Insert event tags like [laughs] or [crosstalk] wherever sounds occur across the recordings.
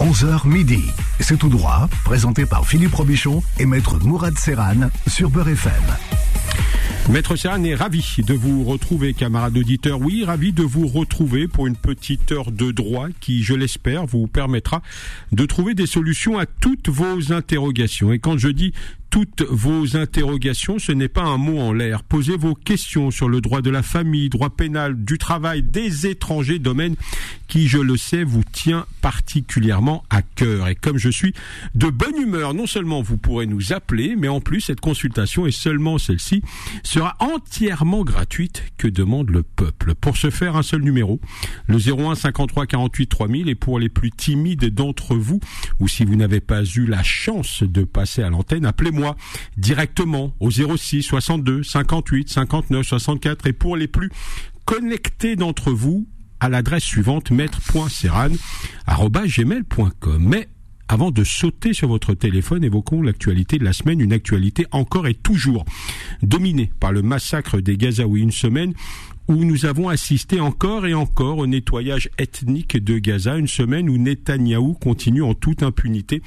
11h midi. C'est tout droit, présenté par Philippe Robichon et maître Mourad Serran sur Beurre FM. Maître Serran est ravi de vous retrouver, camarades auditeurs. Oui, ravi de vous retrouver pour une petite heure de droit qui, je l'espère, vous permettra de trouver des solutions à toutes vos interrogations. Et quand je dis toutes vos interrogations. Ce n'est pas un mot en l'air. Posez vos questions sur le droit de la famille, droit pénal, du travail, des étrangers, domaine qui, je le sais, vous tient particulièrement à cœur. Et comme je suis de bonne humeur, non seulement vous pourrez nous appeler, mais en plus cette consultation, et seulement celle-ci, sera entièrement gratuite que demande le peuple. Pour ce faire, un seul numéro, le 01 53 48 3000, et pour les plus timides d'entre vous, ou si vous n'avez pas eu la chance de passer à l'antenne, appelez-moi directement au 06 62 58 59 64 et pour les plus connectés d'entre vous à l'adresse suivante maître.serran@gmail.com. Mais avant de sauter sur votre téléphone, évoquons l'actualité de la semaine, une actualité encore et toujours dominée par le massacre des Gazaouis. Une semaine où nous avons assisté encore et encore au nettoyage ethnique de Gaza, une semaine où Netanyahou continue en toute impunité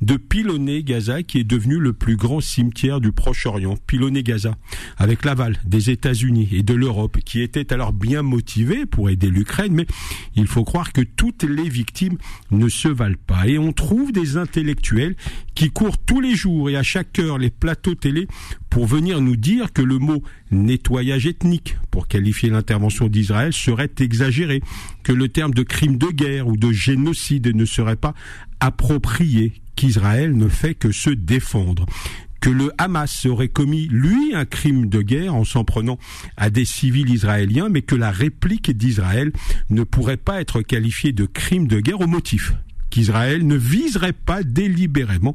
de pilonner Gaza, qui est devenu le plus grand cimetière du Proche-Orient. Pilonner Gaza, avec l'aval des États-Unis et de l'Europe, qui étaient alors bien motivés pour aider l'Ukraine, mais il faut croire que toutes les victimes ne se valent pas. Et on trouve des intellectuels qui courent tous les jours et à chaque heure les plateaux télé pour venir nous dire que le mot nettoyage ethnique, pour qualifier l'intervention d'Israël, serait exagéré, que le terme de crime de guerre ou de génocide ne serait pas approprié, qu'Israël ne fait que se défendre que le Hamas aurait commis, lui, un crime de guerre en s'en prenant à des civils israéliens, mais que la réplique d'Israël ne pourrait pas être qualifiée de crime de guerre au motif qu'Israël ne viserait pas délibérément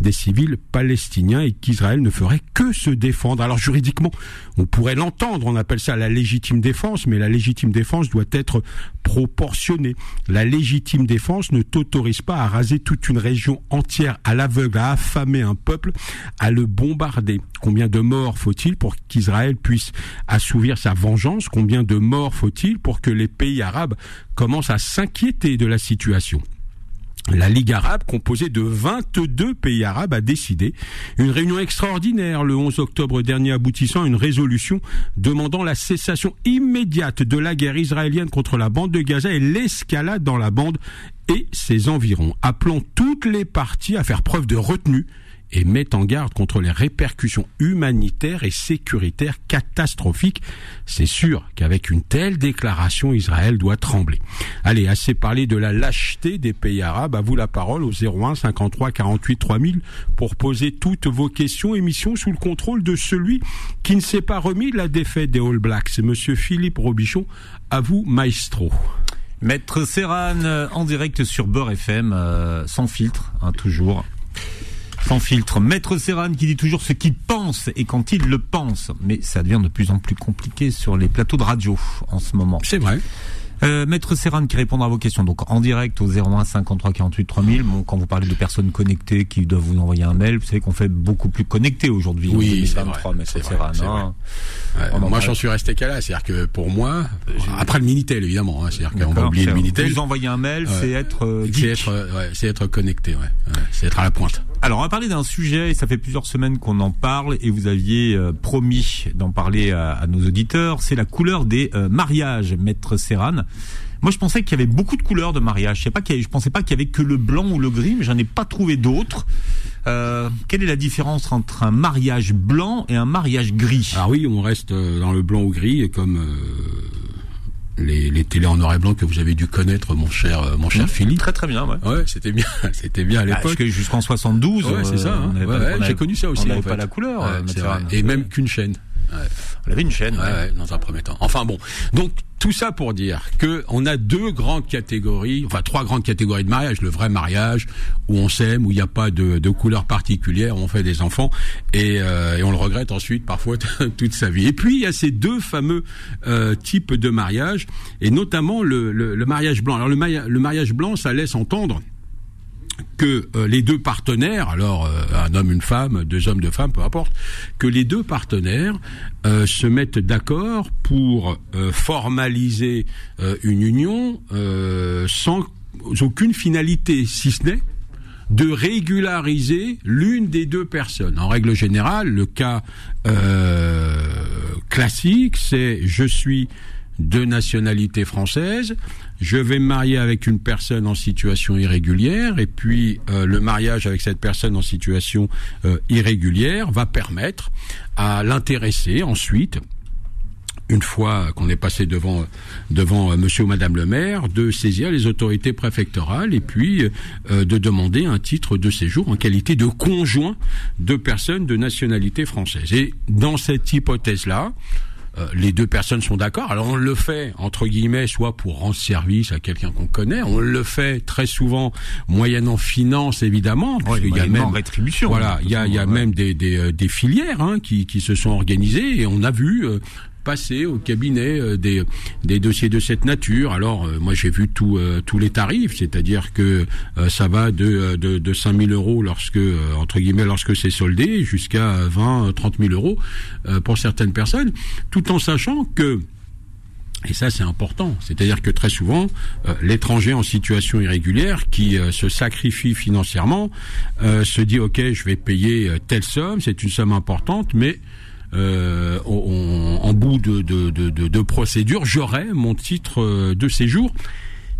des civils palestiniens et qu'Israël ne ferait que se défendre. Alors juridiquement, on pourrait l'entendre, on appelle ça la légitime défense, mais la légitime défense doit être proportionnée. La légitime défense ne t'autorise pas à raser toute une région entière à l'aveugle, à affamer un peuple, à le bombarder. Combien de morts faut-il pour qu'Israël puisse assouvir sa vengeance? Combien de morts faut-il pour que les pays arabes commencent à s'inquiéter de la situation? La Ligue arabe, composée de 22 pays arabes, a décidé une réunion extraordinaire le 11 octobre dernier aboutissant à une résolution demandant la cessation immédiate de la guerre israélienne contre la bande de Gaza et l'escalade dans la bande et ses environs, appelant toutes les parties à faire preuve de retenue et met en garde contre les répercussions humanitaires et sécuritaires catastrophiques. C'est sûr qu'avec une telle déclaration, Israël doit trembler. Allez, assez parlé de la lâcheté des pays arabes. À vous la parole au 01 53 48 3000 pour poser toutes vos questions. Émission sous le contrôle de celui qui ne s'est pas remis de la défaite des All Blacks. Monsieur Philippe Robichon. À vous, maestro. Maître Serran en direct sur Beurre FM, euh, sans filtre, hein, toujours sans filtre. Maître Serran qui dit toujours ce qu'il pense et quand il le pense. Mais ça devient de plus en plus compliqué sur les plateaux de radio en ce moment. C'est vrai. Euh, Maître Serran qui répondra à vos questions. Donc en direct au 01 53 48 3000. Bon, quand vous parlez de personnes connectées qui doivent vous envoyer un mail, vous savez qu'on fait beaucoup plus connecté aujourd'hui. Oui, 2023, Maître Serran. Hein. moi, j'en suis resté qu'à là. C'est-à-dire que pour moi, après le Minitel évidemment, hein, c'est-à-dire qu'on va oublier le Minitel. Vous envoyer un mail, c'est être, euh, c'est être, ouais, c'est être connecté, ouais. c'est être à la pointe. Alors on va parler d'un sujet, et ça fait plusieurs semaines qu'on en parle, et vous aviez euh, promis d'en parler à, nos auditeurs, c'est la couleur des euh, mariages, Maître Serran. Moi, je pensais qu'il y avait beaucoup de couleurs de mariage. Je sais pensais pas qu'il y avait que le blanc ou le gris, mais j'en ai pas trouvé d'autres. Euh, quelle est la différence entre un mariage blanc et un mariage gris? Ah oui, on reste dans le blanc ou gris, comme les, les télés en noir et blanc que vous avez dû connaître, mon cher, euh, mon cher mmh. Philippe. Très très bien, ouais. Ouais, c'était bien, [laughs] c'était bien à bah, l'époque. jusqu'en 72. Ouais, c'est ça. Hein. Ouais, J'ai connu ça aussi. On n'avait pas la couleur. Euh, et même qu'une chaîne. On avait une chaîne. Ouais, dans un premier temps. Enfin bon, donc tout ça pour dire que on a deux grandes catégories, enfin trois grandes catégories de mariage. Le vrai mariage où on s'aime, où il n'y a pas de, de, couleur particulière, où on fait des enfants et, euh, et on le regrette ensuite parfois [laughs] toute sa vie. Et puis il y a ces deux fameux euh, types de mariage et notamment le, le, le mariage blanc. Alors le, le mariage blanc, ça laisse entendre que euh, les deux partenaires, alors euh, un homme, une femme, deux hommes, deux femmes, peu importe, que les deux partenaires euh, se mettent d'accord pour formaliser une union sans aucune finalité, si ce n'est de régulariser l'une des deux personnes. En règle générale, le cas classique, c'est je suis de nationalité française, je vais me marier avec une personne en situation irrégulière, et puis euh, le mariage avec cette personne en situation euh, irrégulière va permettre à l'intéressé ensuite une fois qu'on est passé devant devant euh, monsieur ou madame le maire, de saisir les autorités préfectorales et puis de demander un titre de séjour en qualité de conjoint de personnes de nationalité française. Et dans cette hypothèse-là, les deux personnes sont d'accord. Alors on le fait entre guillemets, soit pour rendre service à quelqu'un qu'on connaît, on le fait très souvent moyennant finance évidemment, il y a même rétribution. Voilà, il y a, il y a même des, des, des filières hein, qui, qui se sont organisées et on a vu passer au cabinet euh, des, des dossiers de cette nature. Alors, euh, moi, j'ai vu tout, euh, tous les tarifs, c'est-à-dire que ça va de, de, de 5 000 euros lorsque, entre guillemets, lorsque c'est soldé, jusqu'à 20, 30 000 euros pour certaines personnes, tout en sachant que et ça, c'est important. C'est-à-dire que très souvent, l'étranger en situation irrégulière qui se sacrifie financièrement se dit OK, je vais payer telle somme, c'est une somme importante, mais euh, en, bout de, de, de, de procédure, j'aurai mon titre euh, de séjour.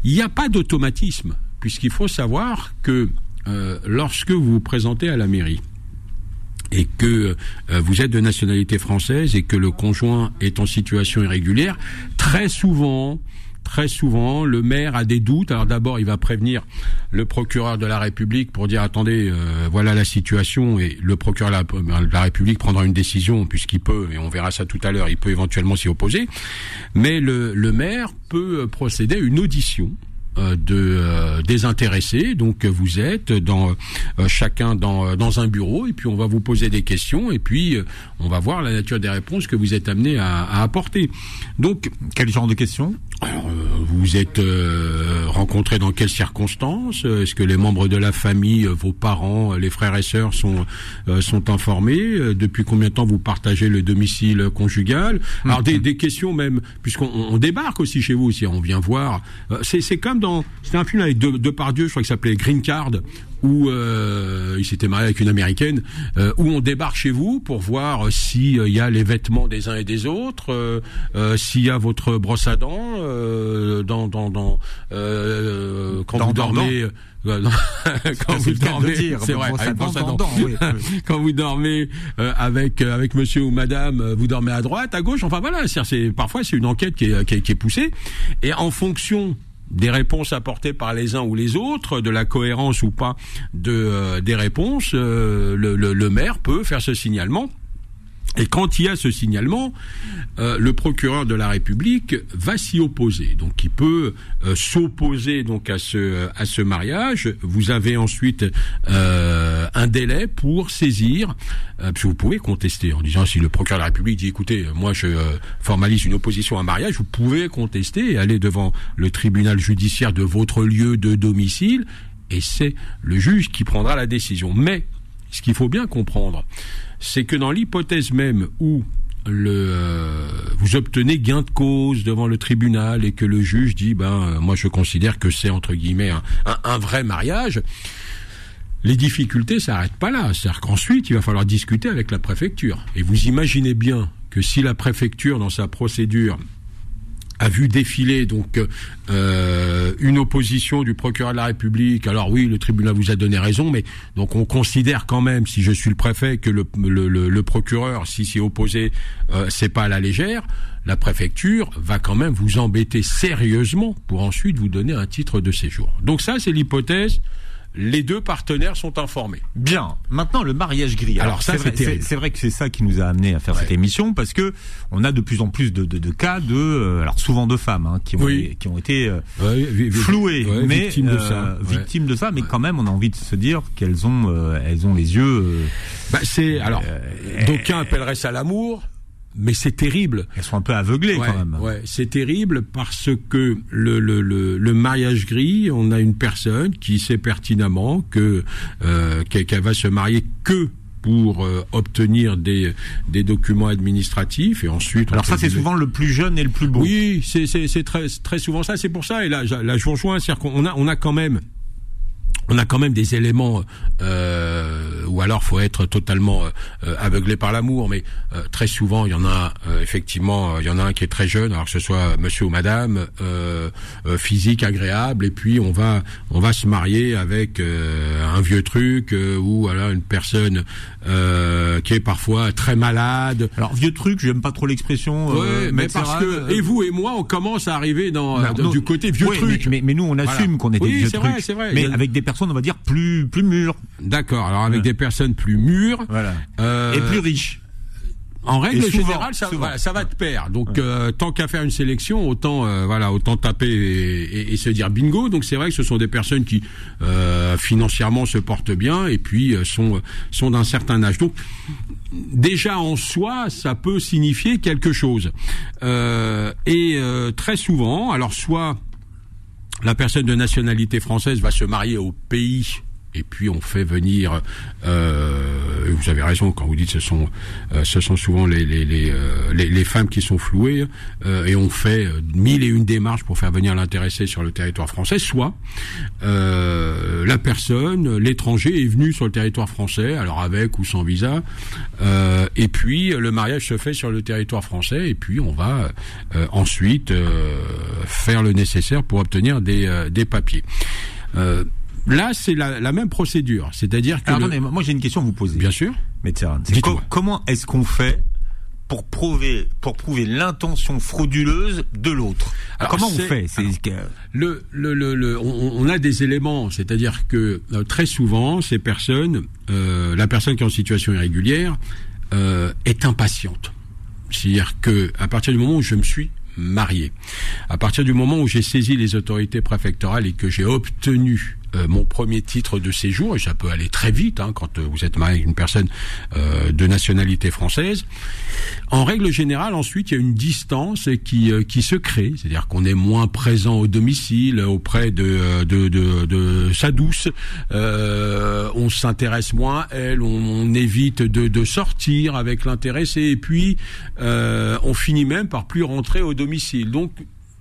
Il n'y a pas d'automatisme, puisqu'il faut savoir que euh, lorsque vous vous présentez à la mairie, et que euh, vous êtes de nationalité française et que le conjoint est en situation irrégulière, très souvent, très souvent, le maire a des doutes. Alors d'abord, il va prévenir le procureur de la République pour dire attendez, euh, voilà la situation, et le procureur de la, République prendra une décision puisqu'il peut, et on verra ça tout à l'heure, il peut éventuellement s'y opposer. Mais le, le maire peut procéder à une audition de euh, désintéressés. Donc vous êtes dans euh, chacun dans, dans un bureau et puis on va vous poser des questions et puis on va voir la nature des réponses que vous êtes amené à, à apporter. Donc quel genre de questions? alors, vous êtes euh, rencontrés dans quelles circonstances? Est-ce que les membres de la famille, vos parents, les frères et sœurs sont sont informés? Depuis combien de temps vous partagez le domicile conjugal? Alors des, des questions même, puisqu'on on débarque aussi chez vous, si on vient voir. c'est c'est comme dans c'était un film avec deux, deux par Dieu, je crois qu'il s'appelait Green Card, où euh, il s'était marié avec une américaine, euh, où on débarque chez vous pour voir s'il y a les vêtements des uns et des autres, euh, s'il y a votre brosse à dents dans dans dans [laughs] quand vous dormez. quand vous dormez, c'est vrai, quand vous dormez avec avec Monsieur ou Madame, vous dormez à droite, à gauche. Enfin voilà, c'est parfois c'est une enquête qui est, qui est, qui est poussée et en fonction des réponses apportées par les uns ou les autres, de la cohérence ou pas euh, des réponses, euh, le, maire peut faire ce signalement et quand il y a ce signalement, euh, le procureur de la République va s'y opposer. Donc, il peut euh, s'opposer donc à ce à ce mariage. Vous avez ensuite euh, un délai pour saisir, parce que vous pouvez contester en disant si le procureur de la République dit écoutez, moi je formalise une opposition à un mariage, vous pouvez contester et aller devant le tribunal judiciaire de votre lieu de domicile, et c'est le juge qui prendra la décision. Mais ce qu'il faut bien comprendre, c'est que dans l'hypothèse même où euh, vous obtenez gain de cause devant le tribunal et que le juge dit ben euh, moi je considère que c'est entre guillemets un, un, vrai mariage les difficultés s'arrêtent pas là. C'est-à-dire qu'ensuite il va falloir discuter avec la préfecture. Et vous imaginez bien que si la préfecture dans sa procédure a vu défiler donc euh, une opposition du procureur de la République. Alors oui, le tribunal vous a donné raison, mais donc on considère quand même, si je suis le préfet, que le, procureur, si s'y opposé, euh, c'est pas à la légère. La préfecture va quand même vous embêter sérieusement pour ensuite vous donner un titre de séjour. Donc ça, c'est l'hypothèse les deux partenaires sont informés. Bien. Maintenant, le mariage gris. Alors, ça, c'est vrai, que c'est ça qui nous a amené à faire cette émission parce que on a de plus en plus de, de, cas de, euh, alors souvent de femmes hein, qui ont qui ont été euh, flouées, mais victimes de ça, euh, victimes de ça, mais quand même, on a envie de se dire qu'elles ont elles ont les yeux. Bah, c'est alors d'aucuns appelleraient ça l'amour mais c'est terrible. Elles sont un peu aveuglées quand même. Ouais, c'est terrible parce que le, le, le, le, mariage gris, on a une personne qui sait pertinemment que euh, qu'elle va se marier que pour euh, obtenir des, des documents administratifs et ensuite. Alors ça, c'est souvent le plus jeune et le plus beau. Oui, c'est c'est très très souvent ça. C'est pour ça. Et là, là, je vous rejoins, c'est-à-dire qu'on a on a quand même on a quand même des éléments, euh, ou alors faut être totalement euh, aveuglé par l'amour, mais euh, très souvent il y en a euh, effectivement, il y en a un qui est très jeune, alors que ce soit monsieur ou madame, physique agréable, et puis on va on va se marier avec un vieux truc ou voilà une personne qui est parfois très malade. Alors vieux truc, j'aime pas trop l'expression. mais parce que et vous et moi on commence à arriver dans, du côté vieux truc. Mais, mais, nous on assume qu'on est des vieux trucs. Vrai, vrai. Mais avec des personnes on va dire, plus, plus mûres. D'accord. Alors avec des personnes plus mûres. Voilà. Euh, et plus riches. En règle générale, ça, ça va te perdre. Donc, euh, tant qu'à faire une sélection, autant euh, voilà, autant taper et, et, se dire bingo. Donc, c'est vrai que ce sont des personnes qui financièrement se portent bien et puis sont sont d'un certain âge. Donc, déjà en soi, ça peut signifier quelque chose. et très souvent, alors soit la personne de nationalité française va se marier au pays et puis on fait venir. Euh, vous avez raison quand vous dites ce sont euh, ce sont souvent les les les, euh, les, femmes qui sont flouées euh, et on fait mille et une démarches pour faire venir l'intéressé sur le territoire français. Soit la personne, l'étranger est venu sur le territoire français, alors avec ou sans visa, et puis le mariage se fait sur le territoire français et puis on va ensuite faire le nécessaire pour obtenir des des papiers. Là, c'est la, même procédure, c'est-à-dire que. attendez, moi j'ai une question à vous poser. Bien sûr. Mais comment est-ce qu'on fait pour prouver pour prouver l'intention frauduleuse de l'autre? Comment on fait? Le, le, le, on, a des éléments, c'est-à-dire que euh, très souvent ces personnes, euh, la personne qui est en situation irrégulière euh, est impatiente. C'est-à-dire que à partir du moment où je me suis marié, à partir du moment où j'ai saisi les autorités préfectorales et que j'ai obtenu euh, mon premier titre de séjour, et ça peut aller très vite hein, quand euh, vous êtes marié avec une personne euh, de nationalité française. En règle générale, ensuite, il y a une distance qui, qui se crée, c'est-à-dire qu'on est moins présent au domicile, auprès de, de, de, de sa douce, on s'intéresse moins à elle, on, on évite de, de, sortir avec l'intéressé, et puis on finit même par plus rentrer au domicile. Donc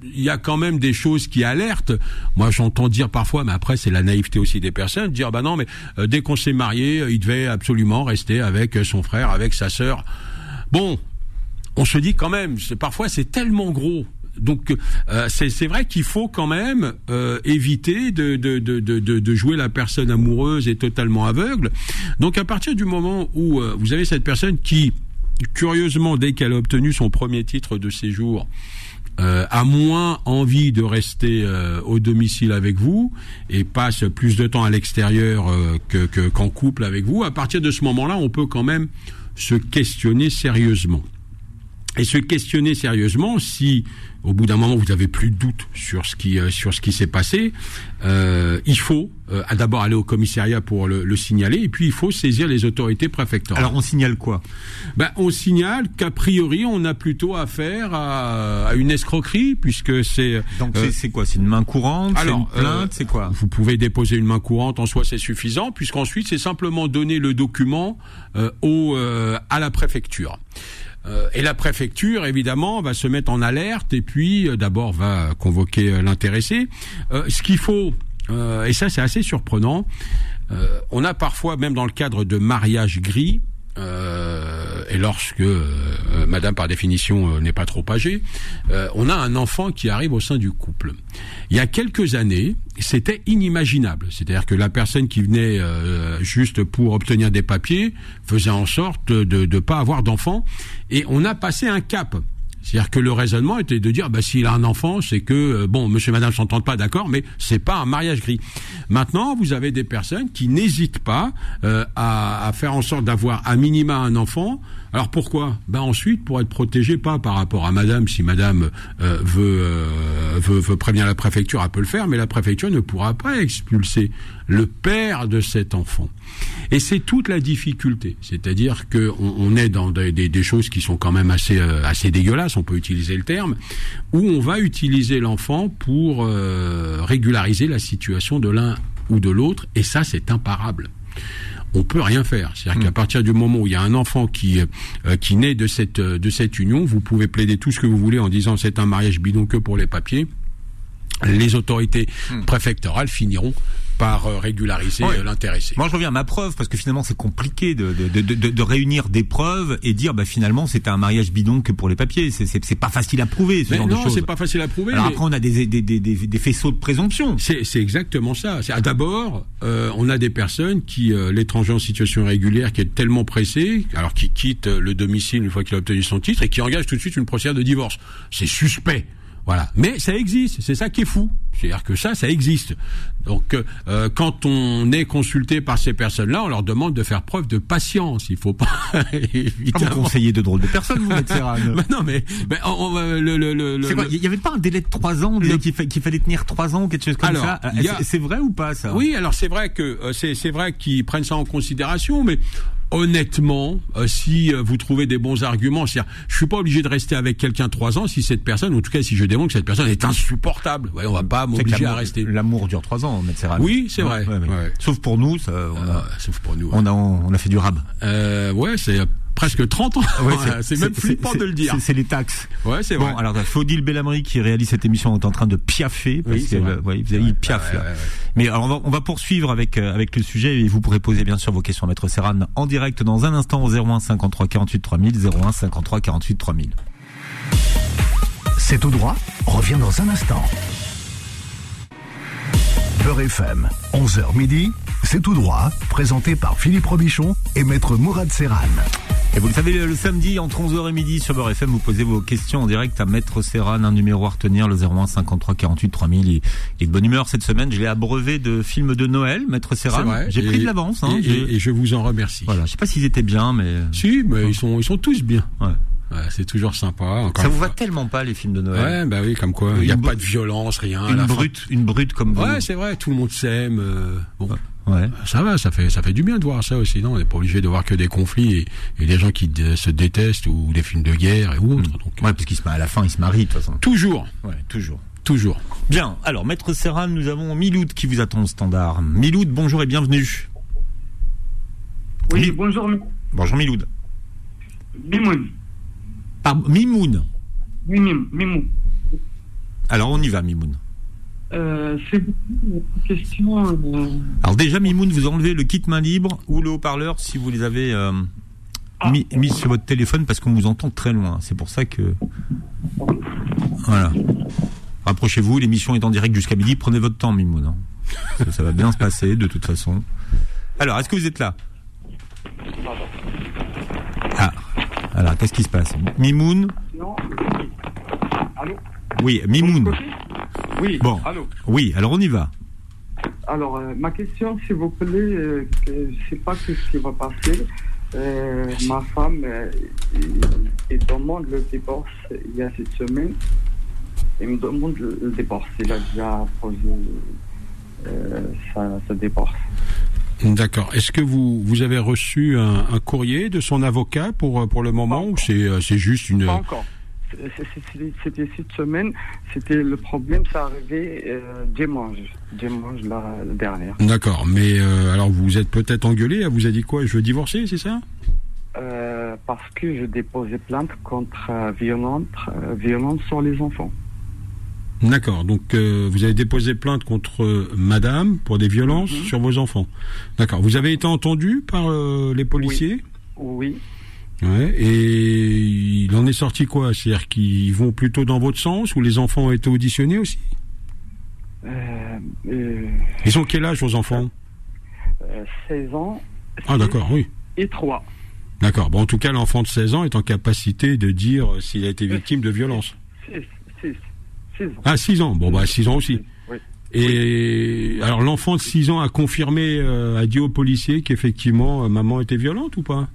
il y a quand même des choses qui alertent. Moi, j'entends dire parfois, mais après, c'est la naïveté aussi des personnes, dire, bah non, mais euh, dès qu'on s'est marié, euh, il devait absolument rester avec euh, son frère, avec sa sœur. Bon, on se dit quand même, parfois c'est tellement gros. Donc c'est vrai qu'il faut quand même éviter de, de, de, de, jouer la personne amoureuse et totalement aveugle. Donc à partir du moment où vous avez cette personne qui, curieusement, dès qu'elle a obtenu son premier titre de séjour, euh, a moins envie de rester euh, au domicile avec vous et passe plus de temps à l'extérieur euh, que qu'en couple avec vous, à partir de ce moment-là, on peut quand même se questionner sérieusement. Et se questionner sérieusement si au bout d'un moment vous avez plus de doute sur ce qui euh, sur ce qui s'est passé, euh, il faut euh, d'abord aller au commissariat pour le, signaler et puis il faut saisir les autorités préfectorales. Alors on signale quoi? Ben, on signale qu'a priori on a plutôt affaire à, à une escroquerie puisque c'est donc c'est quoi? C'est une main courante? C'est une plainte? C'est quoi? Vous pouvez déposer une main courante en soi c'est suffisant puisqu'ensuite c'est simplement donner le document au à la préfecture. Euh, et la préfecture, évidemment, va se mettre en alerte et puis euh, d'abord va convoquer euh, l'intéressé. ce qu'il faut, et ça c'est assez surprenant, on a parfois, même dans le cadre de mariage gris, euh, et lorsque euh, Madame, par définition, euh, n'est pas trop âgée, on a un enfant qui arrive au sein du couple. Il y a quelques années, c'était inimaginable. C'est-à-dire que la personne qui venait juste pour obtenir des papiers faisait en sorte de ne pas avoir d'enfant, et on a passé un cap. C'est-à-dire que le raisonnement était de dire, bah, s'il a un enfant, c'est que, euh, bon, monsieur et madame s'entendent pas, d'accord, mais c'est pas un mariage gris. Maintenant, vous avez des personnes qui n'hésitent pas euh, à, à, faire en sorte d'avoir à minima un enfant. Alors pourquoi? Ben ensuite, pour être protégé, pas par rapport à madame, si madame euh, veut, veut, veut prévenir la préfecture, elle peut le faire, mais la préfecture ne pourra pas expulser le père de cet enfant. Et c'est toute la difficulté, c'est-à-dire que on, est dans des, des, choses qui sont quand même assez assez dégueulasses on peut utiliser le terme, où on va utiliser l'enfant pour euh, régulariser la situation de l'un ou de l'autre, et ça c'est imparable. On peut rien faire. C'est-à-dire qu'à partir du moment où il y a un enfant qui qui naît de cette de cette union, vous pouvez plaider tout ce que vous voulez en disant c'est un mariage bidon que pour les papiers. Les autorités préfectorales finiront par euh, régulariser Ouais. euh, l'intéressé. Moi, je reviens à ma preuve parce que finalement, c'est compliqué de, de, de, de, de réunir des preuves et dire, bah finalement, c'était un mariage bidon que pour les papiers. C'est c'est c'est pas facile à prouver ce Mais genre de non, c'est pas facile à prouver. Alors mais- après, on a des des, des, des, des faisceaux de présomption. C'est c'est exactement ça. C'est- ah, D'abord, euh, on a des personnes qui, euh, l'étranger en situation irrégulière, qui est tellement pressé, alors qui quitte euh, le domicile une fois qu'il a obtenu son titre et qui engage tout de suite une procédure de divorce. C'est suspect. Voilà. Mais ça existe. C'est ça qui est fou. C'est-à-dire que ça, ça existe. Donc, euh, euh, quand on est consulté par ces personnes-là, on leur demande de faire preuve de patience. Il faut pas [laughs] Ah, vous évidemment. conseillez de drôles de personnes, vous. Mais [laughs] non, mais, mais on, on va- le, le, le, quoi Il y avait pas un délai de trois ans, qu'il fa- qu'il fallait tenir trois ans ou quelque chose comme Alors, ça? a- C'est- vrai ou pas ça? Oui, alors c'est vrai que euh, c'est c'est vrai qu'ils prennent ça en considération, mais honnêtement, euh, si euh, vous trouvez des bons arguments, c'est-à-dire, je suis pas obligé de rester avec quelqu'un trois ans si cette personne, en tout cas si je démontre que cette personne est insupportable. Ouais, on va pas m'obliger à l'amour- rester. L'amour dure trois ans. Oui, c'est vrai. Ouais. Sauf pour nous, ça, on, a, sauf pour nous. on a on a fait du rab. Euh, ouais, c'est presque 30 ans. Ouais, [laughs] c'est même flippant de le dire. c'est- les taxes. Ouais, c'est vrai. Bon, alors Faudil Bellamri qui réalise cette émission est en train de piaffer parce Oui, c'est que vrai. euh, ouais, vous avez- il piaffe Ouais, là. ouais, ouais. Mais alors on va, on va poursuivre avec euh, avec le sujet et vous pourrez poser bien sûr vos questions à Maître Serran en direct dans un instant au 01 53 48 3000 01 53 48 3000. C'est tout droit, revient dans un instant. Beurre FM, 11h midi, c'est tout droit, présenté par Philippe Robichon et Maître Mourad Serran. Et vous le savez, le, samedi entre 11h et midi sur Beurre FM, vous posez vos questions en direct à Maître Serran, un numéro à retenir, le 01 53 48 3000. Il, est de bonne humeur cette semaine. Je l'ai abreuvé de films de Noël, Maître Serran. J'ai pris de l'avance. Hein, et, je vous en remercie. Voilà, je sais pas s'ils étaient bien, mais Si, mais ils sont, ils sont tous bien. ouais. Ouais, c'est toujours sympa. Encore ça vous va fois. tellement pas les films de Noël. Ouais, bah oui, comme quoi. Il n'y a pas de violence, rien. une fin. brute, une brute comme vous. Ouais, c'est vrai, tout le monde s'aime. euh, bon, Ouais. Ça va, ça fait, ça fait du bien de voir ça aussi. Non, on n'est pas obligé de voir que des conflits et, et des gens qui se détestent ou des films de guerre et autres. Donc, Ouais, parce qu'ils se à la fin, ils se marient de toute façon. toujours, Ouais, toujours. toujours. Bien. Alors, Maître Serran, nous avons Miloud qui vous attend au standard. Miloud, bonjour et bienvenue. Oui, bonjour, Bonjour Miloud. Mimoun. Mimoun. Oui, Mim, Mimou. Alors, on y va, Mimoun. Euh, c'est une question. euh, Alors déjà, Mimoun, vous enlevez le kit main libre ou le haut-parleur si vous les avez euh, Ah. mis, mis sur votre téléphone parce qu'on vous entend très loin. C'est pour ça que... Voilà. Rapprochez-vous, l'émission est en direct jusqu'à midi. Prenez votre temps, Mimoun. hein. Ça, ça va bien se passer de toute façon. Alors, est-ce que vous êtes là? Ah, alors, qu'est-ce qui se passe? Mimoun? Non. Allô? Oui, Mimoun. Oui, Bon. allô. Oui, alors on y va. Alors, euh, ma question, s'il vous plaît, euh, que je sais pas ce qui va passer. Euh, ma femme, elle- elle demande le divorce il y a cette semaine. Elle me demande le, le divorce. Il a déjà posé sa, sa divorce. D'accord. Est-ce que vous, vous avez reçu un, un courrier de son avocat pour, pour le moment ou c'est, c'est juste une... Pas encore. C'était cette semaine. C'était le problème, ça arrivait euh, dimanche, dimanche la, la dernière. D'accord. Mais euh, alors vous êtes peut-être engueulé. Elle vous a dit quoi Je veux divorcer, c'est ça? Euh, parce que je déposais plainte contre violence, violence sur les enfants. D'accord. Donc vous avez déposé plainte contre Madame pour des violences Mhm. sur vos enfants. D'accord. Vous avez été entendu par les policiers? Oui. Ouais. Et il en est sorti quoi? C'est-à-dire qu'ils vont plutôt dans votre sens ou les enfants ont été auditionnés aussi? Euh, euh, Ils ont quel âge vos enfants? euh, 16 ans. Ah d'accord, oui. Et 3. D'accord. Bon, en tout cas, l'enfant de 16 ans est en capacité de dire euh, s'il a été victime de violence. 6. 6. 6 ans. Ah, 6 ans. Bon, bah 6 ans aussi. Oui. Et alors l'enfant de 6 ans a confirmé, euh, a dit aux policiers qu'effectivement euh, maman était violente ou pas?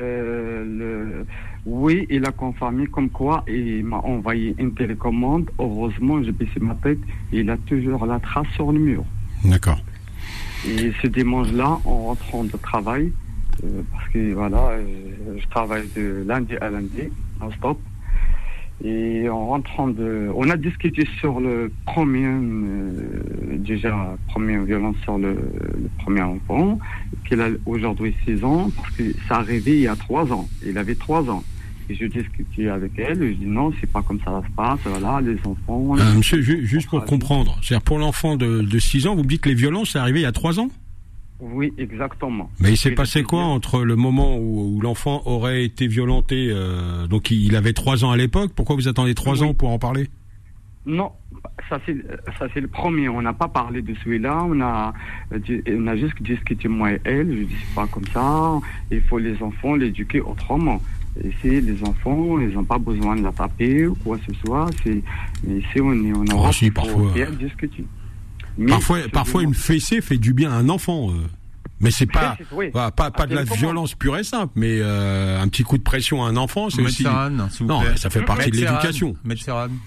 Le... Oui, il a confirmé comme quoi il m'a envoyé une télécommande. Heureusement, j'ai baissé ma tête. Il a toujours la trace sur le mur. D'accord. Et ce dimanche-là, en rentrant de travail, euh, parce que voilà, euh, je travaille de lundi à lundi, non stop. Et en rentrant de, on a discuté sur le premier, euh, déjà première violence sur le, le premier enfant, qu'il a aujourd'hui 6 ans, parce que ça arrivait il y a 3 ans. Il avait 3 ans. Et je discutais avec elle, je dis non, c'est pas comme ça, ça se passe, voilà, les enfants. Euh, monsieur, ju- juste pour comprendre, c'est-à-dire pour l'enfant de, de 6 ans, vous me dites que les violences, c'est arrivé il y a 3 ans? Oui, exactement. Mais il s'est passé quoi entre le moment où, où l'enfant aurait été violenté, euh, donc il avait 3 ans à l'époque, pourquoi vous attendez 3 Oui. ans pour en parler? Non, ça c'est ça c'est le premier. On n'a pas parlé de celui-là. On a euh, on a juste discuté moi et elle. Je dis pas comme ça. Il faut les enfants l'éduquer autrement. Ici, les enfants, ils n'ont pas besoin de la taper ou quoi que ce soit. C'est mais on est on Oh, aura si, parfois. bien discuter. Mais Parfois, parfois une fessée fait du bien à un enfant. euh. Mais c'est pas, oui. pas, pas, pas de la violence pure et simple, mais euh, un petit coup de pression à un enfant, c'est aussi... Vous Non, plaît. ça fait partie de l'éducation.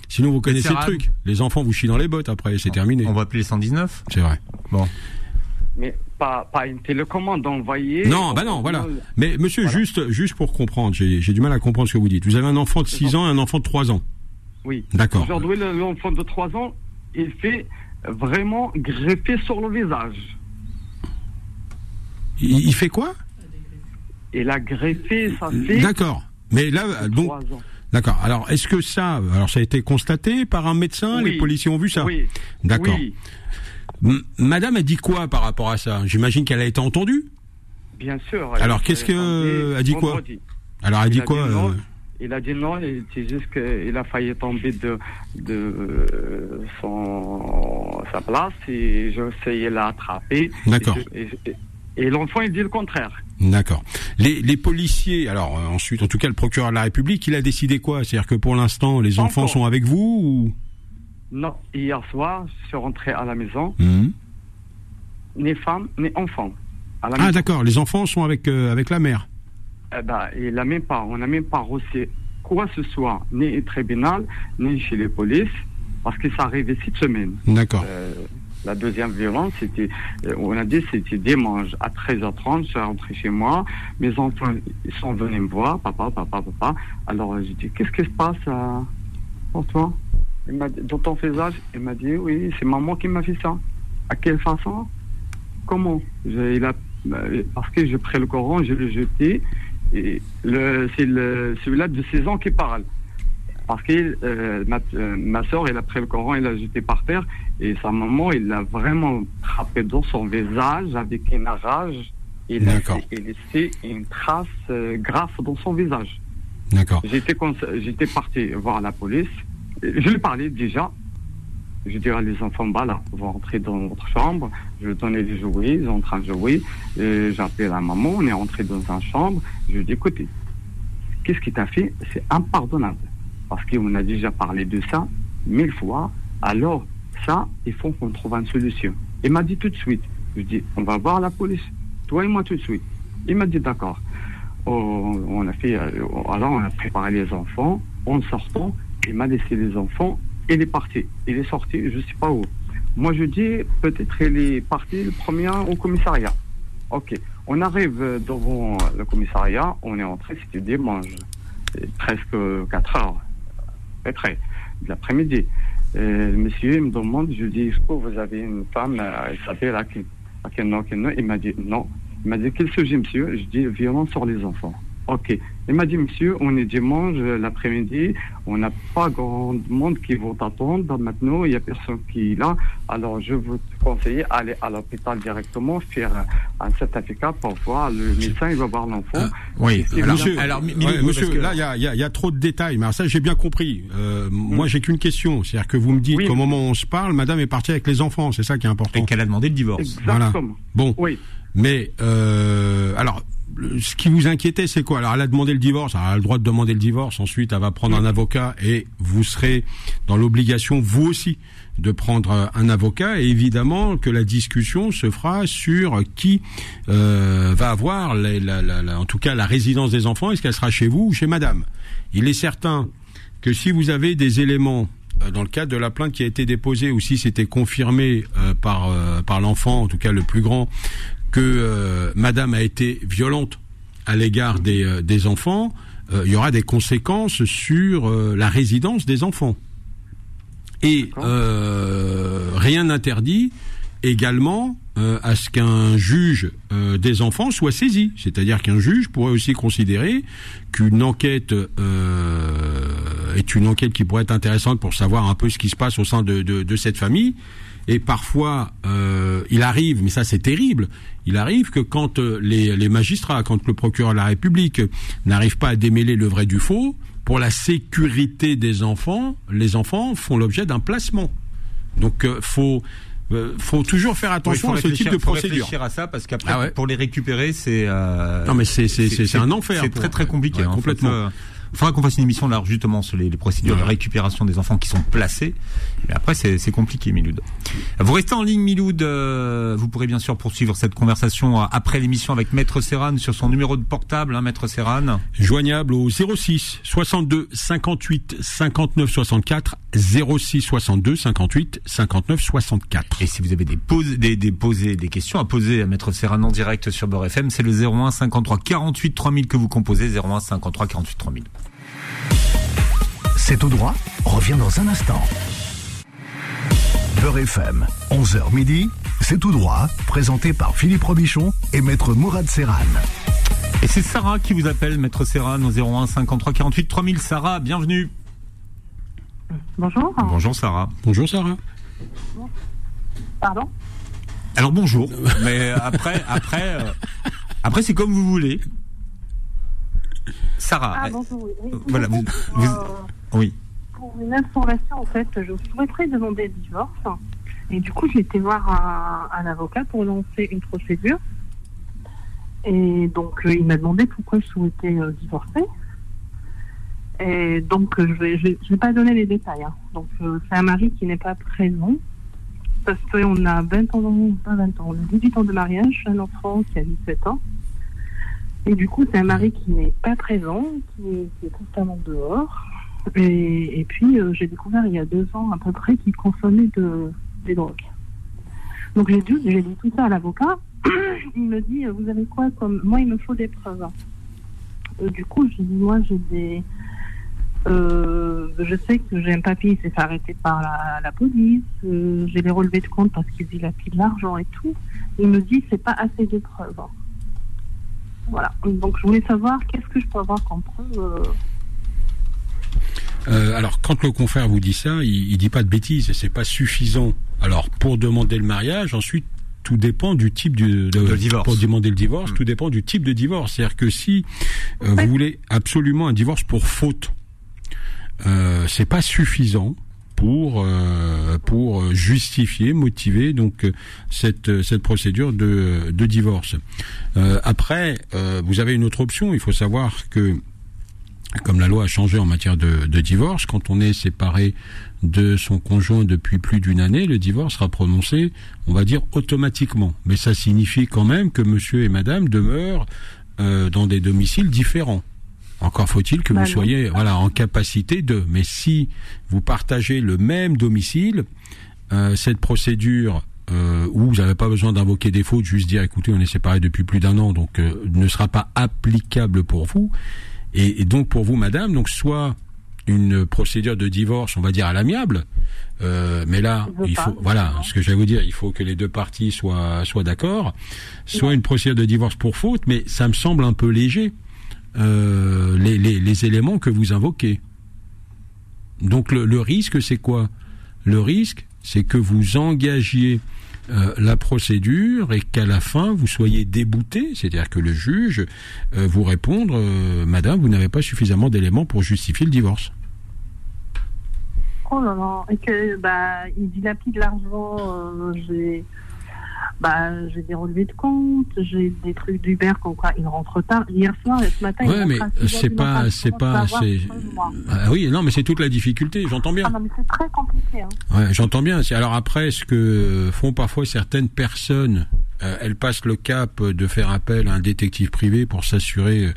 Sinon, vous connaissez le truc. Les enfants vous chient dans les bottes après, c'est terminé. On va appeler les 119. C'est vrai. Mais pas pas une télécommande envoyée. Non, bah non, voilà. Mais monsieur, juste, juste pour comprendre, j'ai j'ai du mal à comprendre ce que vous dites. Vous avez un enfant de 6 ans et un enfant de 3 ans. Oui. D'accord. Aujourd'hui, le- l'enfant de 3 ans, il fait vraiment greffer sur le visage. Il, il fait quoi? Il a greffé, ça fait D'accord. Mais là, donc, d'accord. Alors, est-ce que ça, alors ça a été constaté par un médecin? Oui. Les policiers ont vu ça? Oui. D'accord. Oui, Madame a dit quoi par rapport à ça? J'imagine qu'elle a été entendue? bien sûr. Alors, Il qu'est-ce que- a dit quoi? Alors, elle Il dit a quoi dit non. euh, Il a dit non, et c'est juste qu'il a failli tomber de, de son, sa place et j'ai essayé de l'attraper. D'accord. Et, je- et- et l'enfant, il dit le contraire. D'accord. Les, les policiers, alors euh, ensuite, en tout cas, le procureur de la République, il a décidé quoi? C'est-à-dire que pour l'instant, les enfants sont avec vous ou? Non, hier soir, je suis rentré à la maison, Mhm. ni femme, ni enfant. À la Ah, d'accord. Les enfants sont avec euh, avec la mère. Eh ben, il a même pas, on n'a même pas reçu quoi que ce soit, ni au tribunal, ni chez les polices, parce que ça arrivait cette semaine. D'accord. Euh, la deuxième violence, c'était, euh, on a dit, c'était dimanche à 13h30, je suis rentré chez moi, mes enfants, sont venus me voir, papa, papa, papa. Alors, j'ai dit, qu'est-ce qui se passe euh, pour toi? Il dit, Dans ton visage, il m'a dit, oui, c'est maman qui m'a fait ça. À quelle façon? Comment? Il a, euh, Parce que j'ai pris le Coran, je l'ai jeté, et le, c'est le, celui-là de 16 ans qui parle. Parce que euh, ma, euh, ma soeur, elle a pris le Coran, elle l'a jeté par terre, et sa maman, il l'a vraiment frappé dans son visage avec une rage. Il a D'accord. fait- il laissé une trace euh, grave dans son visage. D'accord. J'étais j'étais parti voir la police. Je lui parlais déjà. Je dirais les enfants, bah là, vont rentrer dans votre chambre. Je donnais des jouets, ils sont en train de jouer. Et J'ai appelé la maman, on est rentré dans une chambre. Je lui ai dit, écoutez, qu'est-ce qui t'a fait? C'est impardonnable. Parce qu'on a déjà parlé de ça mille fois. Alors, ça, il faut qu'on trouve une solution. Il m'a dit tout de suite. Je dit, on va voir la police. Toi et moi tout de suite. Il m'a dit, d'accord. Oh, on a fait, euh, alors on a préparé les enfants. En sortant, il m'a laissé les enfants. Il est parti. Il est sorti, je sais pas où. Moi, je dis, peut-être il est parti le premier au commissariat. Ok. On arrive euh, devant le commissariat. On est entré, c'était dimanche. Presque 4 heures. À peu près. De l'après-midi. Euh, monsieur, me demande, je dis, est-ce que vous avez une femme, euh, elle s'appelle Akin. Akin, Il m'a dit, non. Il m'a dit, quel sujet, monsieur? Je dis, violence sur les enfants. Ok. Il m'a dit, monsieur, on est dimanche euh, l'après-midi, on n'a pas grand monde qui vont t'attendre. Maintenant, il n'y a personne qui est là. Alors, je vous conseille aller à l'hôpital directement, faire un certificat pour voir le médecin, il va voir l'enfant. Ah, Oui. Alors, monsieur, alors, ouais, que- là, il y a, il y a- il y a trop de détails. Mais alors ça, j'ai bien compris. Euh, Moi, j'ai qu'une question. C'est-à-dire que vous me dites Oui. qu'au moment où on se parle, madame est partie avec les enfants. C'est ça qui est important. et qu'elle a demandé le divorce. Exactement. Bon. Oui. Mais, euh, alors, ce qui vous inquiétait, c'est quoi? Alors, elle a demandé le divorce. Elle a le droit de demander le divorce. Ensuite, elle va prendre un avocat et vous serez dans l'obligation, vous aussi, de prendre euh, un avocat. Et évidemment que la discussion se fera sur qui euh, va avoir, la- en tout cas, la résidence des enfants. Est-ce qu'elle sera chez vous ou chez madame? Il est certain que si vous avez des éléments euh, dans le cadre de la plainte qui a été déposée ou si c'était confirmé par l'enfant, en tout cas le plus grand, que euh, Madame a été violente à l'égard des euh, des enfants, il y aura des conséquences sur la résidence des enfants. Et rien n'interdit également euh, à ce qu'un juge euh, des enfants soit saisi. C'est-à-dire qu'un juge pourrait aussi considérer qu'une enquête euh, est une enquête qui pourrait être intéressante pour savoir un peu ce qui se passe au sein de, de, de cette famille. Et parfois, il arrive, mais ça c'est terrible, il arrive que quand les, les magistrats, quand le procureur de la République n'arrive pas à démêler le vrai du faux, pour la sécurité des enfants, les enfants font l'objet d'un placement. Donc, faut euh, faut toujours faire attention à ce type de procédure. Faut réfléchir à ça parce qu'après ah pour les récupérer c'est euh, non mais c'est c'est un enfer. C'est très très compliqué. Ouais, hein, complètement. Il faudra qu'on fasse une émission là justement sur les, les procédures de récupération des enfants qui sont placés. Mais après c'est compliqué Miloud. Vous restez en ligne Miloud. Euh, vous pourrez bien sûr poursuivre cette conversation euh, après l'émission avec Maître Serran sur son numéro de portable, hein, Maître Serran. Joignable au 06 62 58 59 64 06 62 58 59 64. Et si vous avez des, des, des, posés, des questions à poser à Maître Serran en direct sur Beurre FM, c'est le 01 53 48 3000 que vous composez 01 53 48 3000. C'est au droit, revient dans un instant. Beurre FM, 11h midi, c'est tout droit, présenté par Philippe Robichon et Maître Mourad Serran. Et c'est Sarah qui vous appelle, Maître Serran, au 01 53 48 3000. Sarah, bienvenue. Bonjour. Bonjour Sarah. Bonjour Sarah. Pardon? Alors bonjour, mais après, après, euh, après c'est comme vous voulez. Sarah. Ah, bonjour, oui. Voilà, vous, vous, oui. Pour une information, en fait, je souhaiterais demander le divorce. Et du coup, j'ai été voir un, un, avocat pour lancer une procédure. Et donc, euh, il m'a demandé pourquoi je souhaitais euh, divorcer. Et donc, euh, je vais, je, vais pas donner les détails. Hein. Donc, euh, c'est un mari qui n'est pas présent. Parce qu'on a 20 ans, pas 20 ans, on a 18 ans de mariage, un enfant qui a 17 ans. Et du coup, c'est un mari qui n'est pas présent, qui est, constamment dehors. Et, et puis, euh, j'ai découvert il y a deux ans à peu près qu'il consommait de, des drogues. Donc, j'ai dit, j'ai dit tout ça à l'avocat. [clears throat] il me dit, vous avez quoi comme... Moi, il me faut des preuves. Du coup, j'ai dit, moi, j'ai des... Euh, je sais que j'ai un papier, il s'est fait arrêter par la, la police. Euh, j'ai les relevés de compte parce qu'il dilapide l'argent et tout. Il me dit, c'est pas assez de preuves. Voilà. Donc, je voulais savoir qu'est-ce que je peux avoir comme preuve. Euh, alors, quand le confrère vous dit ça, il, il dit pas de bêtises, c'est pas suffisant. Alors, pour demander le mariage, ensuite, tout dépend du type de, de, de divorce. Pour demander le divorce, mmh. tout dépend du type de divorce. C'est-à-dire que si euh, vous voulez absolument un divorce pour faute, euh, c'est pas suffisant pour euh, pour justifier, motiver donc cette cette procédure de de divorce. Euh, après, euh, vous avez une autre option. Il faut savoir que comme la loi a changé en matière de, de, divorce, quand on est séparé de son conjoint depuis plus d'une année, le divorce sera prononcé, on va dire, automatiquement. Mais ça signifie quand même que monsieur et madame demeurent euh, dans des domiciles différents. Encore faut-il que bah vous soyez voilà en capacité de. Mais si vous partagez le même domicile, euh, cette procédure euh, où vous n'avez pas besoin d'invoquer des fautes, juste dire écoutez on est séparés depuis plus d'un an, donc euh, ne sera pas applicable pour vous. Et, et, donc pour vous, madame, donc soit une procédure de divorce, on va dire à l'amiable, euh, mais là, il faut, voilà, ce que je vais vous dire, il faut que les deux parties soient soient d'accord, soit une procédure de divorce pour faute, mais ça me semble un peu léger euh, les, éléments que vous invoquez. Donc le, risque, c'est quoi? Le risque, c'est que vous engagiez euh, la procédure et qu'à la fin vous soyez débouté, c'est-à-dire que le juge euh, vous réponde Madame, vous n'avez pas suffisamment d'éléments pour justifier le divorce. Oh là là, et que bah il dilapide l'argent, j'ai bah, j'ai des relevés de compte, j'ai des trucs d'Uber comme quoi il rentre tard. Hier soir et ce matin, ouais, il mais c'est pas, c'est pas, c'est. Ah, oui, non, mais c'est toute la difficulté. J'entends bien. Ah non, mais c'est très compliqué. Hein. Ouais, j'entends bien. Alors après, ce que font parfois certaines personnes, euh, elles passent le cap de faire appel à un détective privé pour s'assurer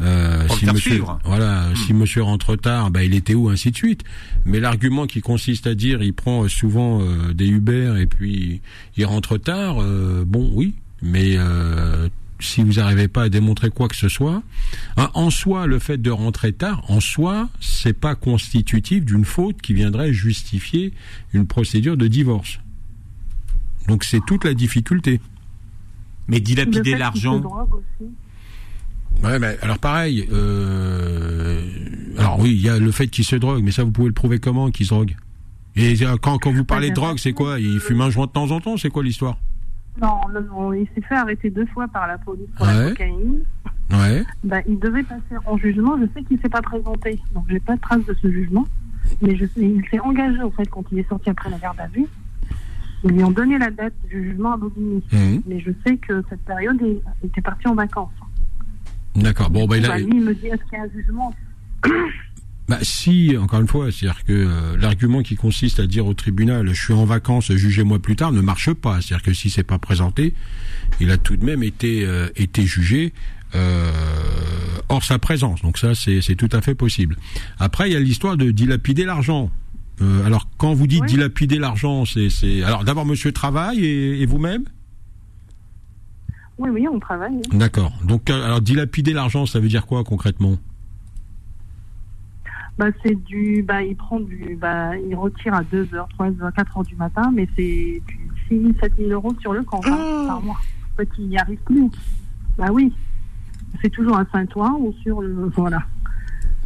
euh, si monsieur, suivre. voilà, mmh. si monsieur rentre tard, bah il était où, ainsi de suite. Mais l'argument qui consiste à dire, il prend souvent euh, des Uber et puis il rentre tard, euh, bon, oui, mais euh, si vous n'arrivez pas à démontrer quoi que ce soit, hein, en soi, le fait de rentrer tard, en soi, c'est pas constitutif d'une faute qui viendrait justifier une procédure de divorce. Donc c'est toute la difficulté. Mais dilapider l'argent. Ouais, mais alors pareil. Euh, alors oui, il y a le fait qu'il se drogue, mais ça vous pouvez le prouver comment qu'il se drogue Et euh, quand, quand vous parlez de drogue, c'est quoi? Il fume un joint de temps en temps C'est quoi l'histoire? Non, non, non, il s'est fait arrêter deux fois par la police pour Ouais. la cocaïne. Ouais. Bah, il devait passer en jugement. Je sais qu'il s'est pas présenté, donc j'ai pas de trace de ce jugement. Mais je il s'est engagé au fait quand il est sorti après la garde à vue. Ils lui ont donné la date du jugement à Bobigny. Mhm. Mais je sais que cette période, il était parti en vacances. D'accord. Bon, bah, il a- Bah, lui, il me dit est-ce qu'il y a un jugement [coughs] Bah, si, encore une fois, c'est-à-dire que euh, l'argument qui consiste à dire au tribunal je suis en vacances, jugez-moi plus tard ne marche pas. C'est-à-dire que si c'est pas présenté, il a tout de même été euh, été jugé euh, hors sa présence. Donc ça, c'est c'est tout à fait possible. Après, il y a l'histoire de dilapider l'argent. Euh, alors, quand vous dites Oui. dilapider l'argent, c'est c'est alors d'abord Monsieur travaille et, et vous-même? Oui, oui, on travaille. D'accord. Donc, euh, alors dilapider l'argent, ça veut dire quoi concrètement? Bah, c'est du, bah, il prend du, bah, il retire à 2h, 3h, 4h du matin, mais c'est du 6 000, 7 000 euros sur le compte, hein, par mois. En fait, il n'y arrive plus. Bah oui. C'est toujours à Saint-Ouen ou sur le, [laughs] voilà.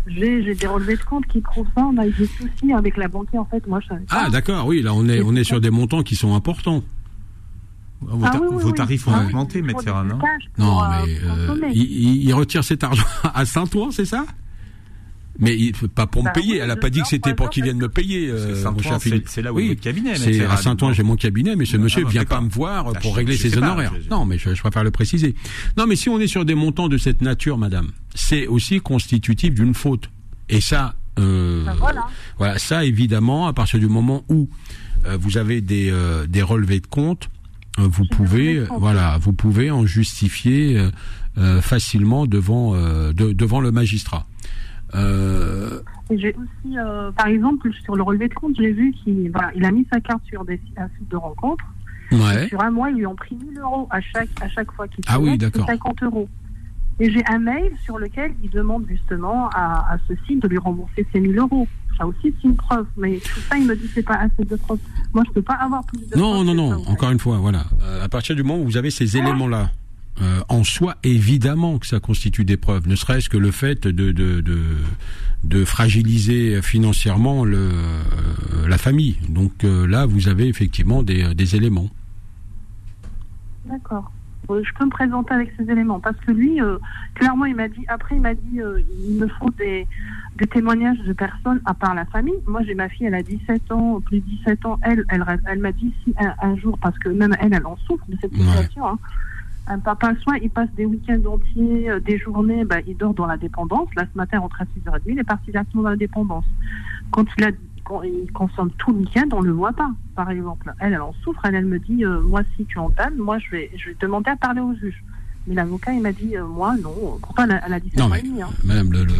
J'ai, j'ai des relevés de compte qui prouvent ça. On a eu des soucis avec la banquière, en fait. Moi, je. Ah, d'accord. Oui, là, on est on est sur des montants qui sont importants. Vos, Ah ta- oui, oui, vos oui. tarifs ont Ah oui, augmenté, Serran, non Non, euh, mais euh, il, retire cet argent [laughs] à Saint-Ouen, c'est ça? Mais il, pas pour me Bah payer. Elle a deux pas dit que c'était pour qu'il vienne me payer. Euh, c'est- là où oui, cabinet, C'est à. Saint-Ouen, j'ai mon cabinet, mais ce Ah, monsieur ah, vient pas me voir Ah, pour je- régler je ses honoraires. Non, mais je, je préfère le préciser. Non, mais si on est sur des montants de cette nature, madame, c'est aussi constitutif d'une faute. Et ça, euh, Ben voilà. voilà, ça évidemment, à partir du moment où euh, vous avez des, euh, des relevés de compte, euh, vous J'ai des pouvez, euh, voilà, vous pouvez en justifier euh, euh, facilement devant euh, de- devant le magistrat. Euh, Et j'ai aussi, euh, par exemple, sur le relevé de compte, j'ai vu qu'il voilà, il a mis sa carte sur des, un site de rencontre. ouais. Sur un mois, ils lui ont pris 1000 euros à chaque, à chaque fois qu'il Ah oui, connecte, d'accord. c'est 50 euros. Et j'ai un mail sur lequel il demande justement à, à ce site de lui rembourser ses 1000 euros. Ça aussi, c'est une preuve. Mais tout ça, il me dit c'est pas assez de preuves. Moi, je peux pas avoir plus de Non, preuves non, non. ça. Encore une fois, voilà. Euh, à partir du moment où vous avez ces éléments-là, euh, en soi, évidemment que ça constitue des preuves. Ne serait-ce que le fait de de de, de fragiliser financièrement le euh, la famille. Donc euh, là, vous avez effectivement des des éléments. D'accord. Je peux me présenter avec ces éléments parce que lui, euh, clairement, il m'a dit. Après, il m'a dit, euh, il me faut des, des témoignages de personnes à part la famille. Moi, j'ai ma fille, elle a 17 ans, plus de 17 ans. Elle, elle, elle m'a dit si un, un jour, parce que même elle, elle en souffre de cette Ouais. situation. hein. Un papa, soit il passe des week-ends entiers, euh, des journées, bah, il dort dans la dépendance. Là, ce matin, rentre à 6h30, il est parti directement dans la dépendance. Quand il, a, il consomme tout le week-end, on ne le voit pas, par exemple. Elle, elle en souffre. Elle, elle me dit, euh, moi, si tu entames, moi, je vais, je vais demander à parler au juge. Mais l'avocat, il m'a dit, euh, moi, non. Pourtant, elle a, elle a 17 Non mais. Hein. Madame le, le-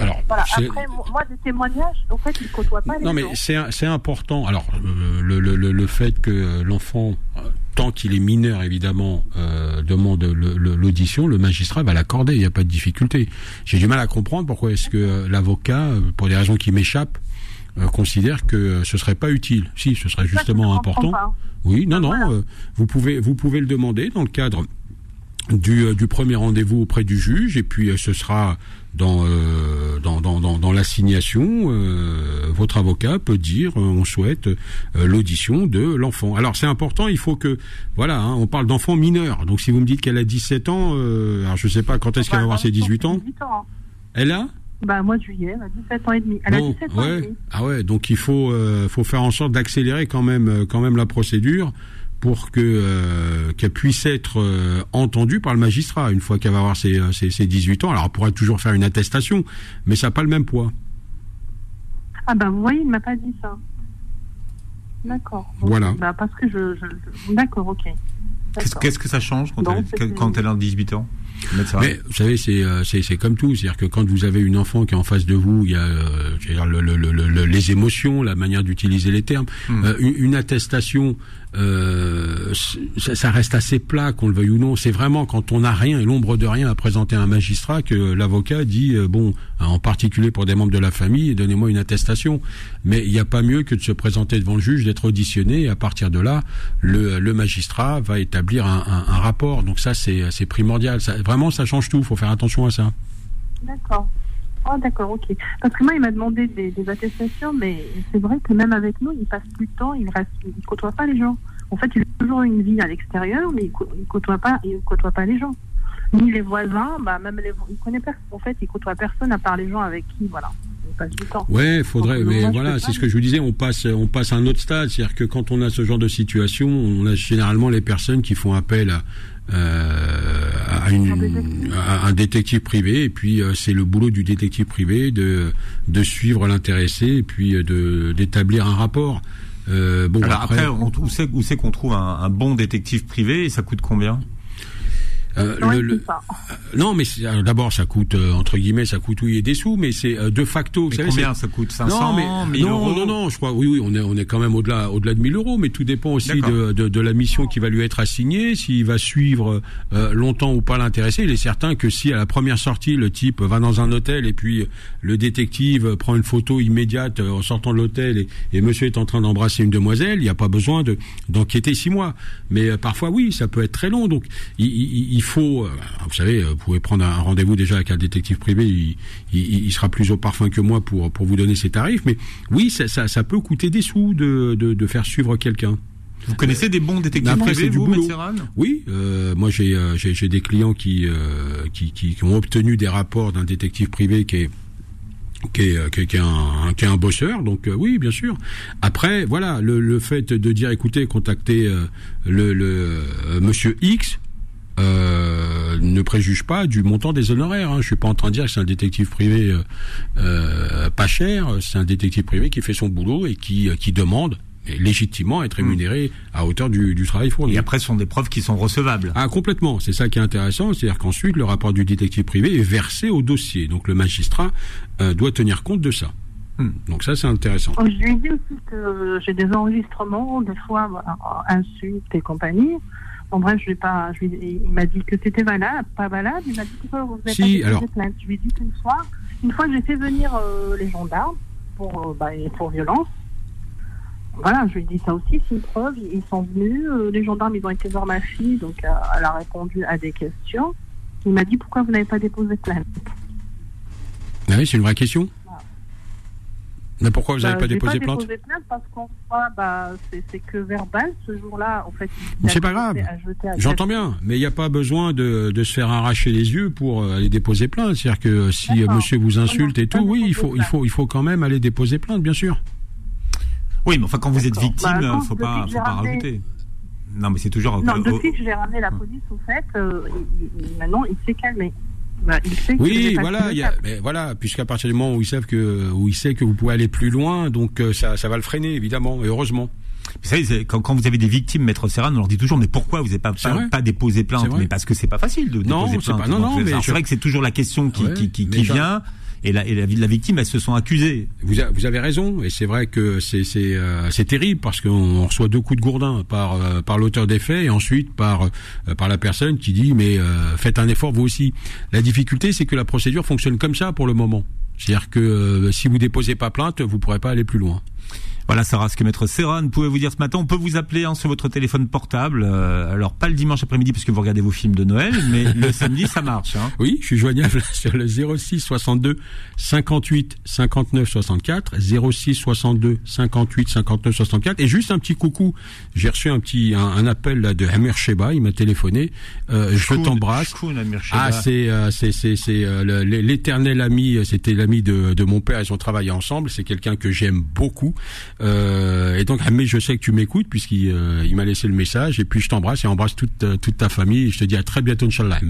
alors Voilà. Après, mo- moi, des témoignages, en fait, il ne côtoie pas les Non, mais c'est important. Alors, euh, le, le, le, fait que l'enfant, tant qu'il est mineur, évidemment, euh, demande l'audition, le magistrat va l'accorder. Il n'y a pas de difficulté. J'ai du mal à comprendre pourquoi est-ce que l'avocat, pour des raisons qui m'échappent, euh, considère que euh, ce serait pas utile. Si, ce serait justement important. Oui, non, non. Voilà. euh, vous pouvez, vous pouvez le demander dans le cadre du, du premier rendez-vous auprès du juge, et puis ce sera dans euh, dans, dans, dans, dans l'assignation. euh, votre avocat peut dire, euh, on souhaite l'audition de l'enfant. Alors c'est important, il faut que, voilà, hein, on parle d'enfant mineur. Donc si vous me dites qu'elle a 17 ans, alors je sais pas quand est-ce qu'elle va avoir ses 18 ans. 18 ans. Elle a Bah, mois de juillet, elle a 17 ans et demi. Elle Bon, a 17 ans et demi. Ah ouais, donc il faut euh, faut faire en sorte d'accélérer quand même euh, quand même la procédure pour que euh, qu'elle puisse être euh, entendue par le magistrat une fois qu'elle va avoir ses, ses, ses 18 ans. Alors elle pourra toujours faire une attestation, mais ça n'a pas le même poids. Ah, bah, vous voyez, il ne m'a pas dit ça. D'accord. Voilà. Bah, parce que je. je, je- D'accord, ok. Qu'est-ce que ça change quand, Non, elle, quand elle a 18 ans Mais vous savez, c'est euh, c'est c'est comme tout, c'est-à-dire que quand vous avez une enfant qui est en face de vous, il y a euh, je veux dire, le, le, le, le- les émotions, la manière d'utiliser les termes, Hmm. Euh, une, une attestation euh, ça, reste assez plat, qu'on le veuille ou non. C'est vraiment quand on n'a rien et l'ombre de rien à présenter à un magistrat que l'avocat dit euh, bon, en particulier pour des membres de la famille, donnez-moi une attestation. Mais il n'y a pas mieux que de se présenter devant le juge, d'être auditionné. Et à partir de là, le, magistrat va établir un, rapport. Donc ça, c'est primordial. Vraiment, ça change tout. Il faut faire attention à ça. D'accord. Oh, d'accord, ok. Parce que moi, il m'a demandé des, des, attestations, mais c'est vrai que même avec nous, il passe plus de temps, il reste, il côtoie pas les gens. En fait, il a toujours une vie à l'extérieur, mais il, côtoie pas, il côtoie pas les gens. Ni les voisins, bah même les, il connaît personne. En fait, il côtoie personne à part les gens avec qui, voilà. Il passe du temps. Ouais, faudrait, Donc, mais voilà, c'est ce que je vous disais, on passe, on passe à un autre stade, c'est-à-dire que quand on a ce genre de situation, on a généralement les personnes qui font appel à, euh, à, une, à, un détective privé et puis euh, c'est le boulot du détective privé de de suivre l'intéressé et puis euh, de d'établir un rapport. Euh, bon Alors après, après on, où c'est où c'est qu'on trouve un, un bon détective privé et ça coûte combien? Euh, le, le, non, mais d'abord ça coûte euh, entre guillemets ça coûte oui des sous, mais c'est euh, de facto. Mais vous combien ça coûte? 500 non, mais, 1000 non, euros? non, non, je crois oui, oui, on est on est quand même au-delà au-delà de 1000 euros, mais tout dépend aussi de, de, de, la mission qui va lui être assignée, s'il va suivre euh, longtemps ou pas l'intéressé. Il est certain que si à la première sortie le type va dans un hôtel et puis le détective prend une photo immédiate en sortant de l'hôtel et, et, Monsieur est en train d'embrasser une demoiselle, il n'y a pas besoin de d'enquêter six mois. Mais parfois oui, ça peut être très long, donc il, il, il faut vous savez, vous pouvez prendre un rendez-vous déjà avec un détective privé, il, il, il, sera plus au parfum que moi pour, pour vous donner ses tarifs. Mais oui, ça, ça, ça peut coûter des sous de, de, de faire suivre quelqu'un. Vous connaissez des bons détectives privés, vous, Metzeran Oui, euh, moi j'ai euh, j'ai des clients qui, euh, qui, qui, qui ont obtenu des rapports d'un détective privé qui est qui est, qui, est, qui, est un, qui est un bosseur, donc euh, oui, bien sûr. Après, voilà, le, le fait de dire, écoutez, contactez euh, le, le Monsieur X, euh, ne préjuge pas du montant des honoraires. Hein. Je suis pas en train de dire que c'est un détective privé euh, euh, pas cher. C'est un détective privé qui fait son boulot et qui, qui demande légitimement à être rémunéré mmh. à hauteur du, du, travail fourni. Et après, ce sont des preuves qui sont recevables. Ah, complètement. C'est ça qui est intéressant. C'est-à-dire qu'ensuite, le rapport du détective privé est versé au dossier. Donc, le magistrat euh, doit tenir compte de ça. Mmh. Donc ça, c'est intéressant. Je lui ai dit aussi que j'ai des enregistrements, des fois, insultes et compagnie. En bref, je vais pas. Je il m'a dit que c'était valable, pas valable. Il m'a dit que vous n'avez si, pas alors... plainte. Je lui ai dit qu'une fois, une fois, j'ai fait venir euh, les gendarmes pour, euh, bah, pour violence. Voilà, je lui ai dit ça aussi, c'est une preuve. Ils sont venus, euh, les gendarmes, ils ont été voir ma fille, donc elle a répondu à des questions. Il m'a dit pourquoi vous n'avez pas déposé plainte? Ah oui, c'est une vraie question. Mais pourquoi vous n'avez bah, pas déposé pas plainte déposé plainte parce qu'en soi, bah, c'est que verbal. Ce jour-là, en fait, c'est pas grave. J'entends bien, mais il n'y a pas besoin de, de, se faire arracher les yeux pour aller déposer plainte. C'est-à-dire que si monsieur vous insulte et tout, oui, il faut, il faut, il faut quand même aller déposer plainte, bien sûr. Oui, mais enfin, quand vous êtes victime, il bah, ne faut pas, faut pas rajouter. Non, mais c'est toujours. Non, depuis que j'ai ramené la police, au fait, euh, maintenant, il s'est calmé. Bah, il sait oui, voilà, y a, mais voilà, puisqu'à partir du moment où ils savent que, où il sait que vous pouvez aller plus loin, donc euh, ça, ça va le freiner évidemment, et heureusement. Vous savez, quand, quand, vous avez des victimes, maître Serran, on leur dit toujours, mais pourquoi vous n'avez pas, pas, pas, déposé plainte? Mais parce que c'est pas facile de non, déposer plainte. Pas, non, non, mais c'est je... vrai que c'est toujours la question qui, ouais, qui, qui, qui vient et la, et la, la victime, elles se sont accusées. Vous, avez raison, et c'est vrai que c'est c'est euh, terrible parce qu'on reçoit deux coups de gourdin par euh, par l'auteur des faits et ensuite par euh, par la personne qui dit mais euh, faites un effort vous aussi. La difficulté, c'est que la procédure fonctionne comme ça pour le moment. C'est-à-dire que euh, si vous déposez pas plainte, vous pourrez pas aller plus loin. Voilà, Sarah, ce que Maître Serran pouvait vous dire ce matin. On peut vous appeler hein, sur votre téléphone portable. Euh, alors, pas le dimanche après-midi parce que vous regardez vos films de Noël, [laughs] mais le samedi, ça marche. Hein. Oui, je suis joignable [laughs] sur le 06 62 58 59 64. 06 62 58 59 64. Et juste un petit coucou. J'ai reçu un petit un, un appel là, de Amir Sheba. Il m'a téléphoné. Euh, je t'embrasse. Ah, c'est euh, c'est c'est c'est euh, l'éternel ami. C'était l'ami de, de mon père. Ils ont travaillé ensemble. C'est quelqu'un que j'aime beaucoup. Euh, et donc, mais je sais que tu m'écoutes puisqu'il euh, il m'a laissé le message. Et puis, je t'embrasse et embrasse toute, euh, toute ta famille. Et je te dis à très bientôt, Inch'Allah.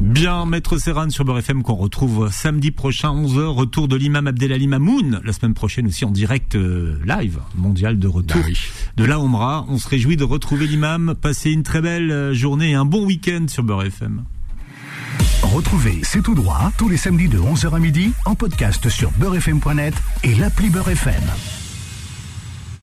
Bien, Maître Serran sur Beurre FM qu'on retrouve samedi prochain 11h. Retour de l'imam Abdelali Mamoun. La semaine prochaine aussi en direct euh, live mondial de retour ah oui. de la Omra. On se réjouit de retrouver l'imam. Passez une très belle journée et un bon week-end sur Beurre FM. Retrouvez C'est tout droit tous les samedis de 11h à midi en podcast sur beurrefm.net et l'appli Beurre FM.